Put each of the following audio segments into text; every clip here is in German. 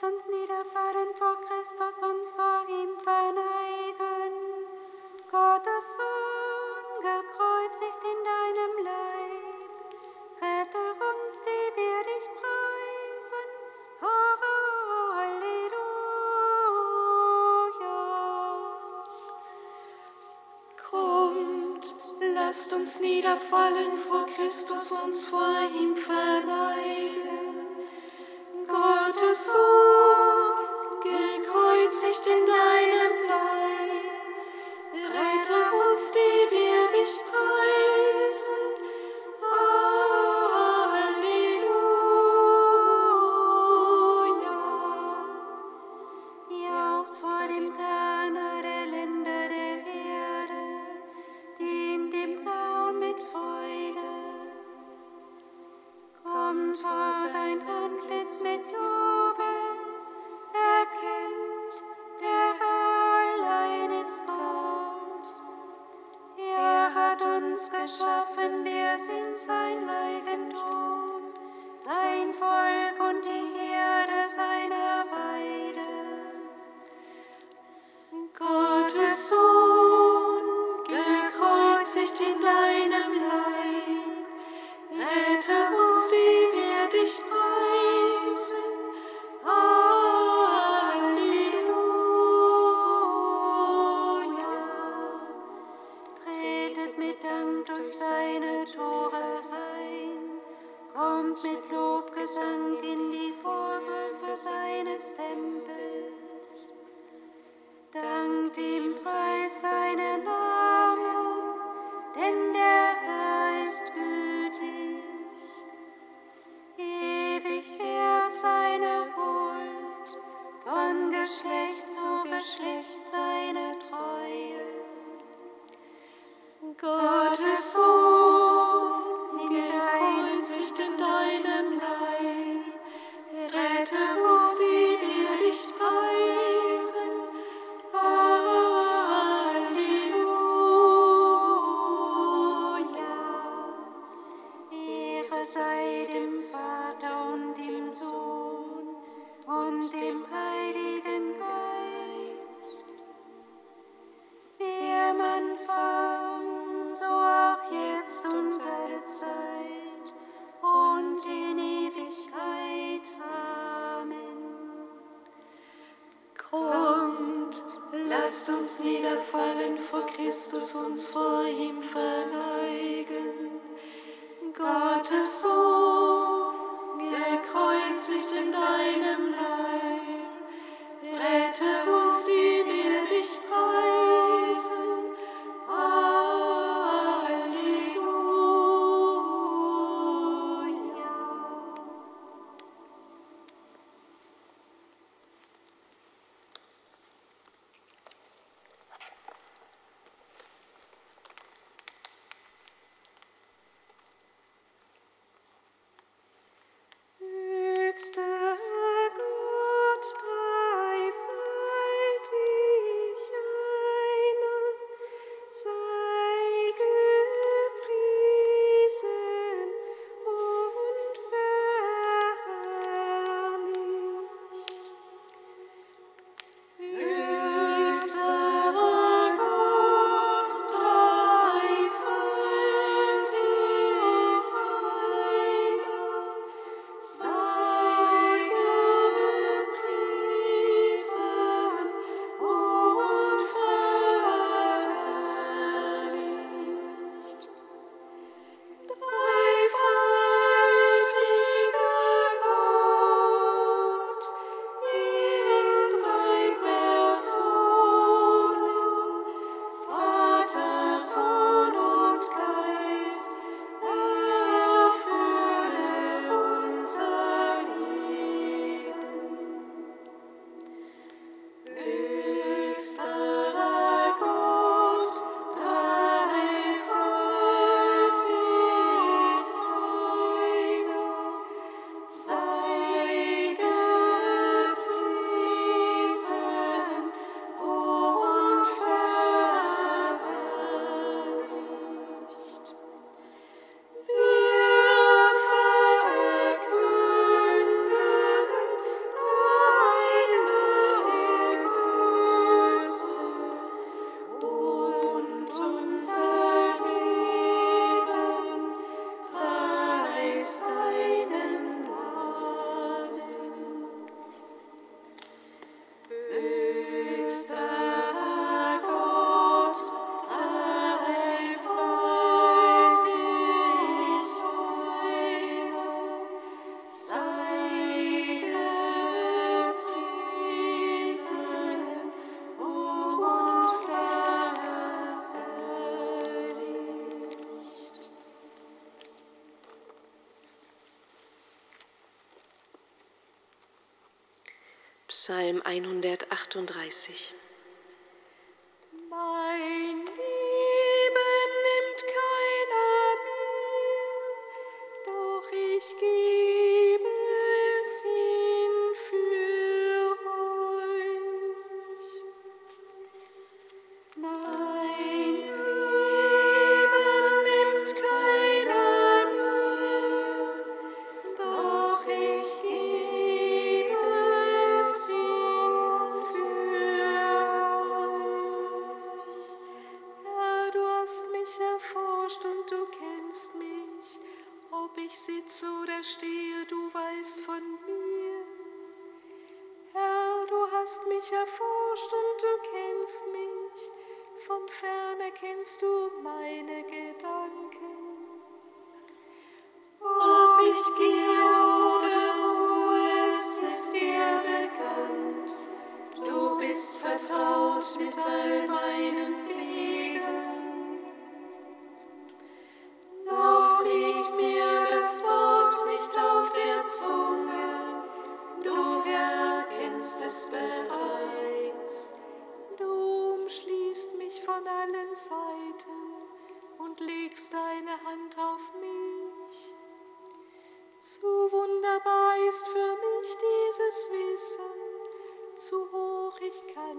Lasst uns niederfallen vor Christus, uns vor ihm verneigen. Gottes Sohn, gekreuzigt in deinem Leib, rette uns, die wir dich preisen. Halleluja. Kommt, lasst uns niederfallen vor Christus, uns vor ihm verneigen. Sohn, gekreuzigt in deinem sei dem Vater und dem Sohn und dem Heiligen Geist. Wie am Anfang, so auch jetzt und alle Zeit und in Ewigkeit. Amen. Kommt, lasst uns niederfallen vor Christus, uns vor ihm verneigen. Gottes Sohn, gekreuzigt in deinem Höchster Gott, 138 mich erforscht und du kennst mich. Von ferne kennst du meine Gedanken. Ob ich gehe,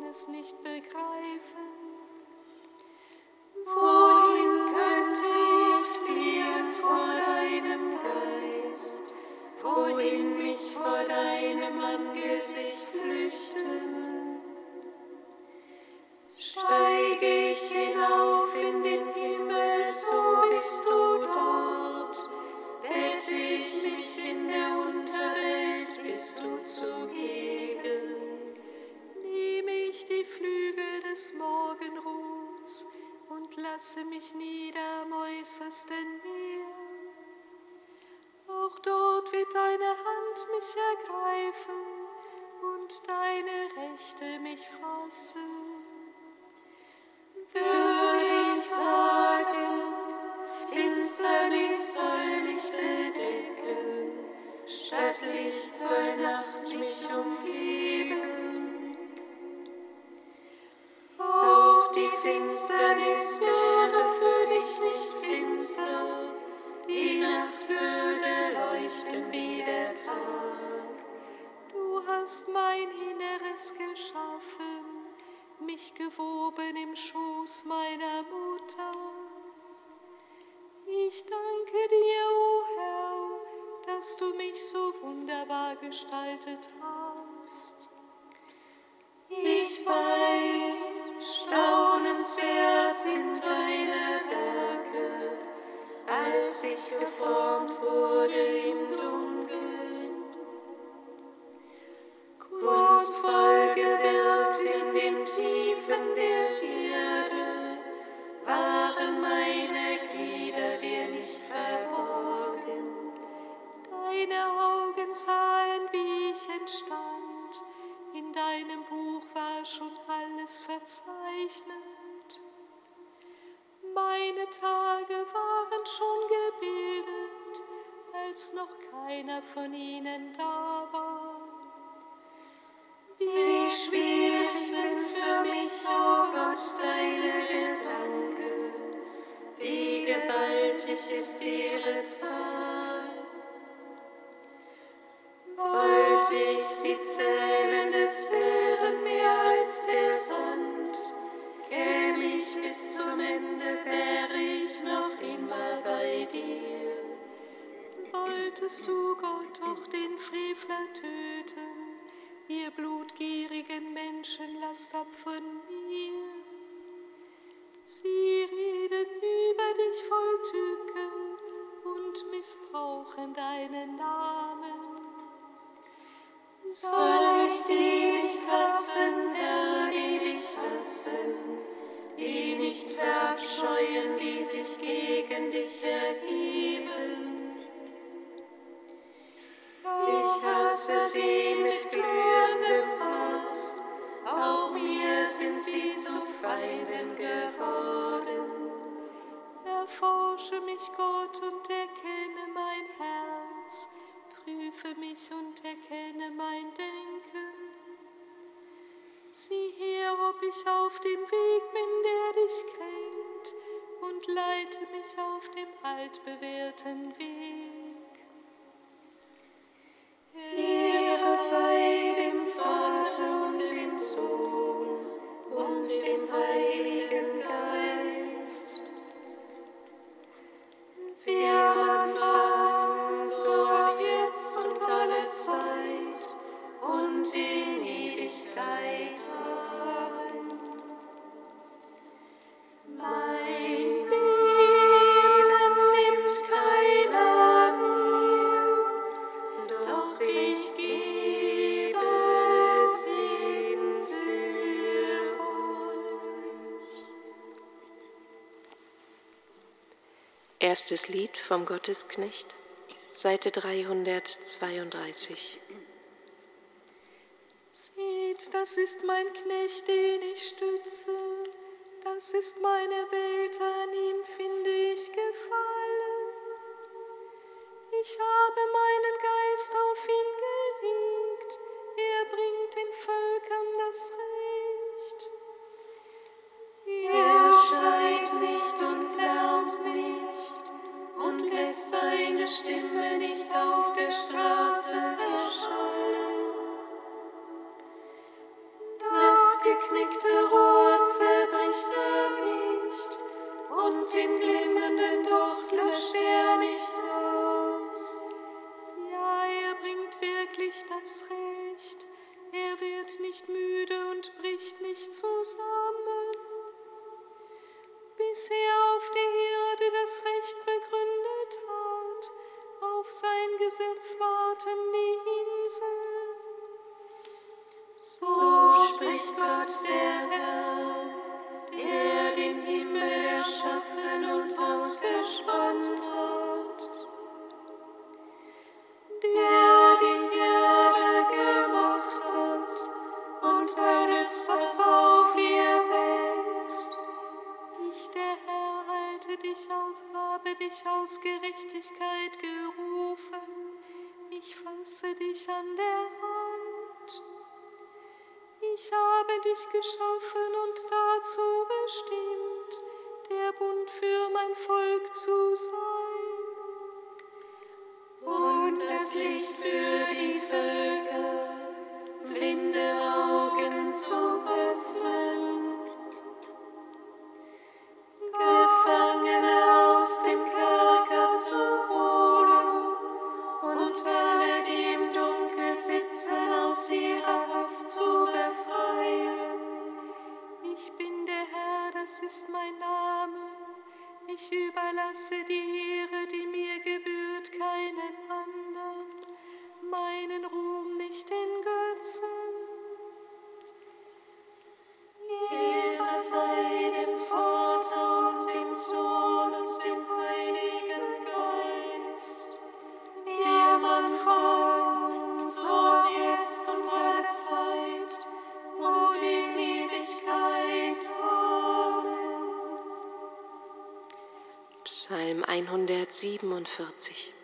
es nicht begreifen. Dass du mich so wunderbar gestaltet hast. Als noch keiner von ihnen da war. Wie schwierig sind für mich, oh Gott, deine Gedanken, wie gewaltig ist ihre Zahl. Wollte ich sie zählen, es wären mehr als der Sand. Käme ich bis zum Ende, wäre ich noch immer bei dir. Wolltest du Gott auch den Frevler töten, ihr blutgierigen Menschen, lasst ab von mir. Sie reden über dich voll Tücke und missbrauchen deinen Namen. Soll ich die nicht hassen, Herr, die dich hassen, die nicht verabscheuen, die sich gegen dich erheben? sie mit glühendem Hass, auch mir sind sie zu Feinden geworden. Erforsche mich, Gott, und erkenne mein Herz, prüfe mich und erkenne mein Denken. Sieh her, ob ich auf dem Weg bin, der dich kennt, und leite mich auf dem altbewährten Weg. Erstes Lied vom Gottesknecht, Seite 332. Seht, das ist mein Knecht, den ich stütze, das ist meine Welt, an ihm finde ich Gefallen. Ich habe meinen Geist auf ihn gelegt, er bringt den Völkern das Recht. Stimme nicht auf der Straße. aus Gerechtigkeit gerufen, ich fasse dich an der Hand. Ich habe dich geschaffen und dazu bestimmt, der Bund für mein Volk zu sein. Und das Licht für die Völker, blinde Augen zu das ist mein Name. Ich überlasse die Ehre, die mir gebührt, keinen anderen, meinen Ruhm nicht in Götzen. 49.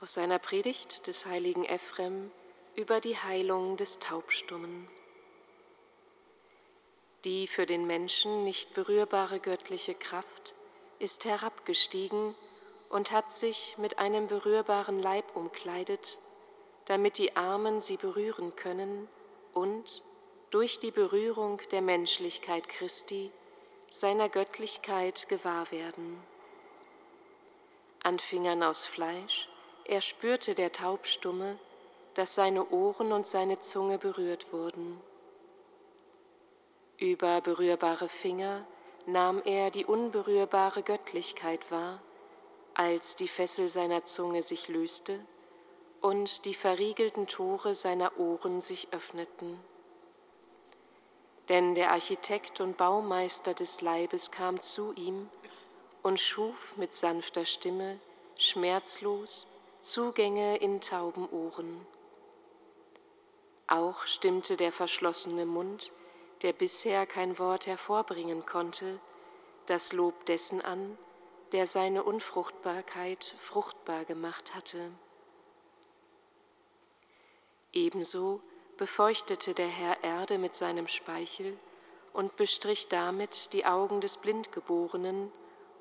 Aus seiner Predigt des heiligen Ephrem über die Heilung des Taubstummen. Die für den Menschen nicht berührbare göttliche Kraft ist herabgestiegen und hat sich mit einem berührbaren Leib umkleidet, damit die Armen sie berühren können und durch die Berührung der Menschlichkeit Christi seiner Göttlichkeit gewahr werden. An Fingern aus Fleisch erspürte der Taubstumme, dass seine Ohren und seine Zunge berührt wurden. Über berührbare Finger nahm er die unberührbare Göttlichkeit wahr, als die Fessel seiner Zunge sich löste und die verriegelten Tore seiner Ohren sich öffneten. Denn der Architekt und Baumeister des Leibes kam zu ihm und schuf mit sanfter Stimme, schmerzlos, Zugänge in tauben Ohren. Auch stimmte der verschlossene Mund, der bisher kein Wort hervorbringen konnte, das Lob dessen an, der seine Unfruchtbarkeit fruchtbar gemacht hatte. Ebenso befeuchtete der Herr Erde mit seinem Speichel und bestrich damit die Augen des Blindgeborenen,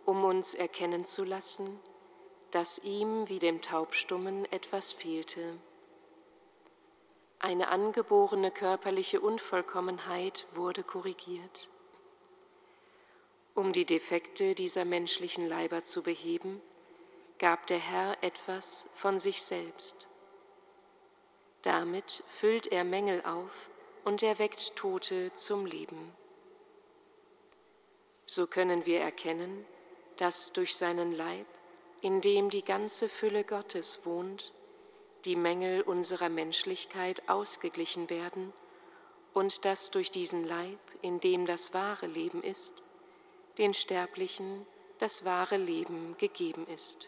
um uns erkennen zu lassen, dass ihm wie dem Taubstummen etwas fehlte. Eine angeborene körperliche Unvollkommenheit wurde korrigiert. Um die Defekte dieser menschlichen Leiber zu beheben, gab der Herr etwas von sich selbst. Damit füllt er Mängel auf und erweckt Tote zum Leben. So können wir erkennen, dass durch seinen Leib, in dem die ganze Fülle Gottes wohnt, die Mängel unserer Menschlichkeit ausgeglichen werden und dass durch diesen Leib, in dem das wahre Leben ist, den Sterblichen das wahre Leben gegeben ist.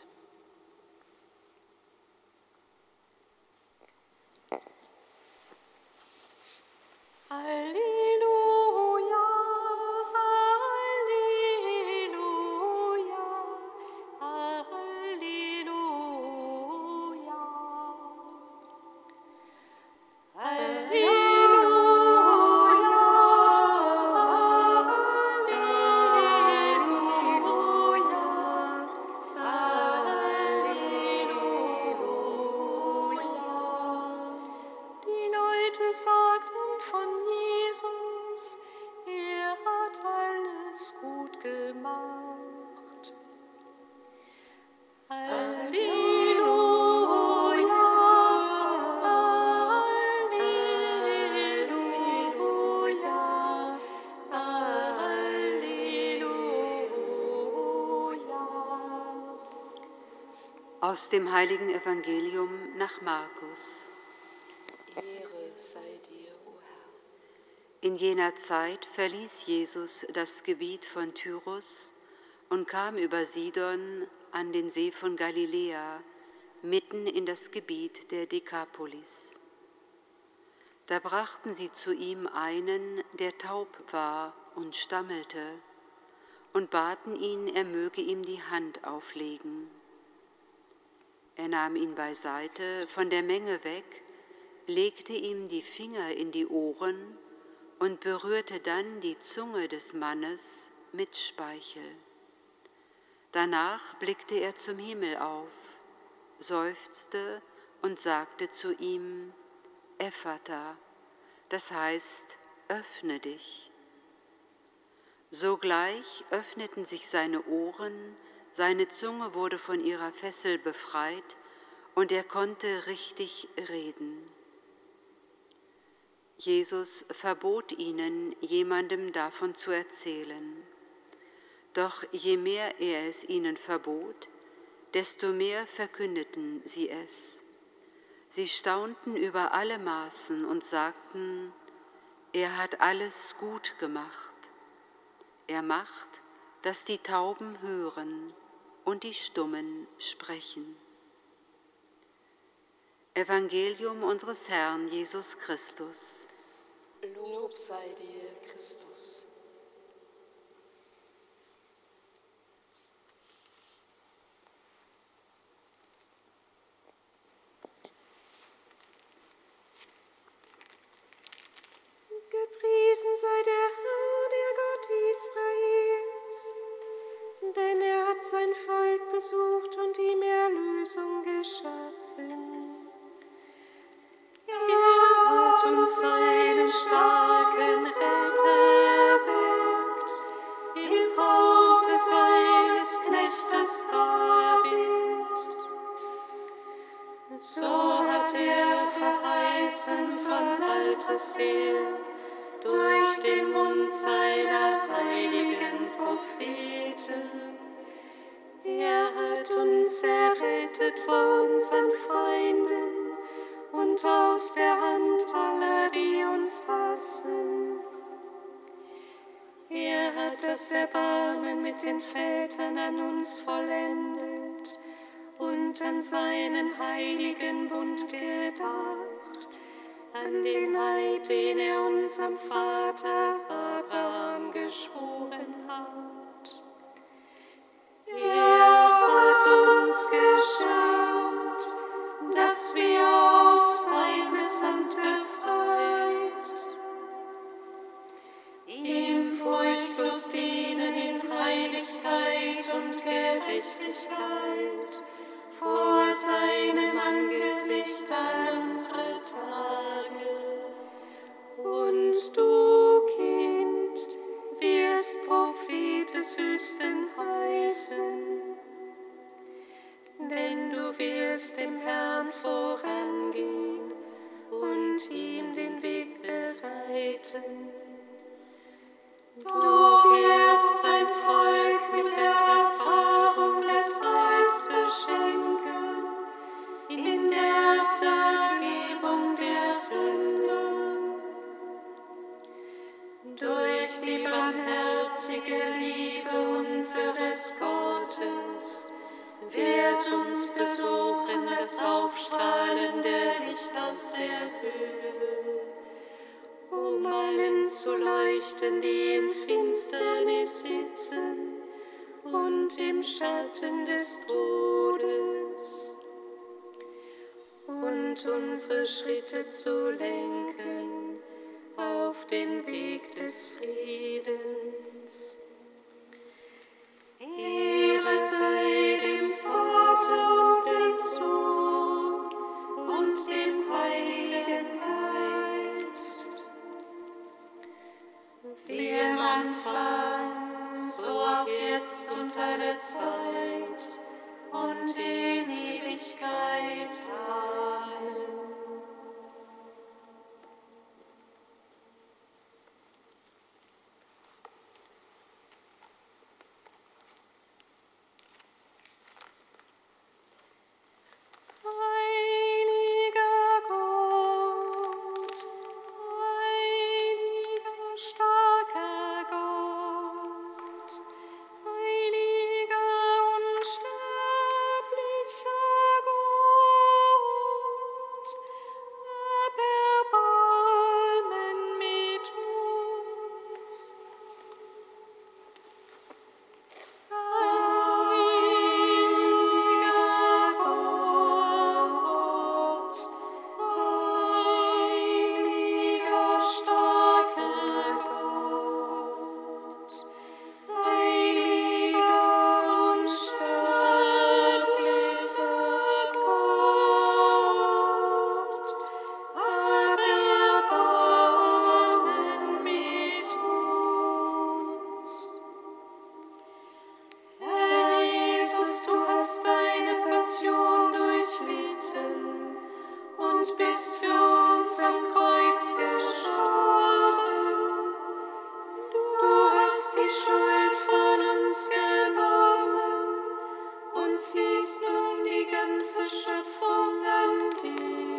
Halleluja, Aus dem heiligen Evangelium nach Markus. Ehre sei dir, o Herr. In jener Zeit verließ Jesus das Gebiet von Tyrus und kam über Sidon an den See von Galiläa, mitten in das Gebiet der Dekapolis. Da brachten sie zu ihm einen, der taub war und stammelte, und baten ihn, er möge ihm die Hand auflegen. Er nahm ihn beiseite, von der Menge weg, legte ihm die Finger in die Ohren und berührte dann die Zunge des Mannes mit Speichel. Danach blickte er zum Himmel auf, seufzte und sagte zu ihm, Ephata, das heißt, öffne dich. Sogleich öffneten sich seine Ohren, seine Zunge wurde von ihrer Fessel befreit und er konnte richtig reden. Jesus verbot ihnen, jemandem davon zu erzählen. Doch je mehr er es ihnen verbot, desto mehr verkündeten sie es. Sie staunten über alle Maßen und sagten, er hat alles gut gemacht. Er macht, dass die Tauben hören und die Stummen sprechen. Evangelium unseres Herrn Jesus Christus. Lob sei dir, Christus. Gepriesen sei der Herr, der Gott Israels, denn er hat sein Volk besucht und ihm Erlösung geschaffen. Er hat uns seinen starken Retter erweckt, im Hause seines Knechtes David. So hat er verheißen von alters her, durch den Mund seiner heiligen Propheten. Das Erbarmen mit den Vätern an uns vollendet und an seinen heiligen Bund gedacht an den Eid, den er unserem Vater Abraham Vor seinem Angesicht all unsere Tage. Und du, Kind, wirst Prophet des Höchsten heißen, denn du wirst dem Herrn vorangehen und ihm den Weg bereiten. Du barmherzige Liebe unseres Gottes wird uns besuchen das aufstrahlende Licht aus der Höhe um allen zu leuchten, die in Finsternis sitzen und im Schatten des Todes, und unsere Schritte zu lenken auf den Weg des Friedens. Und ziehst nun die ganze Schöpfung an dich.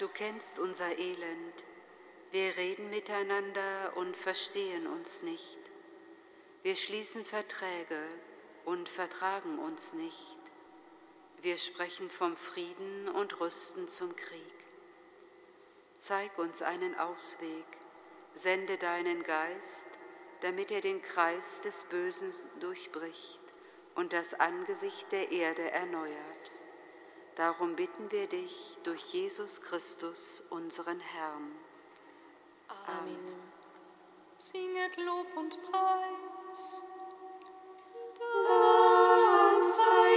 Du kennst unser Elend. Wir reden miteinander und verstehen uns nicht. Wir schließen Verträge und vertragen uns nicht. Wir sprechen vom Frieden und rüsten zum Krieg. Zeig uns einen Ausweg, sende deinen Geist, damit er den Kreis des Bösen durchbricht und das Angesicht der Erde erneuert. Darum bitten wir dich durch Jesus Christus, unseren Herrn. Amen. Amen. Singet Lob und Preis. Dank sei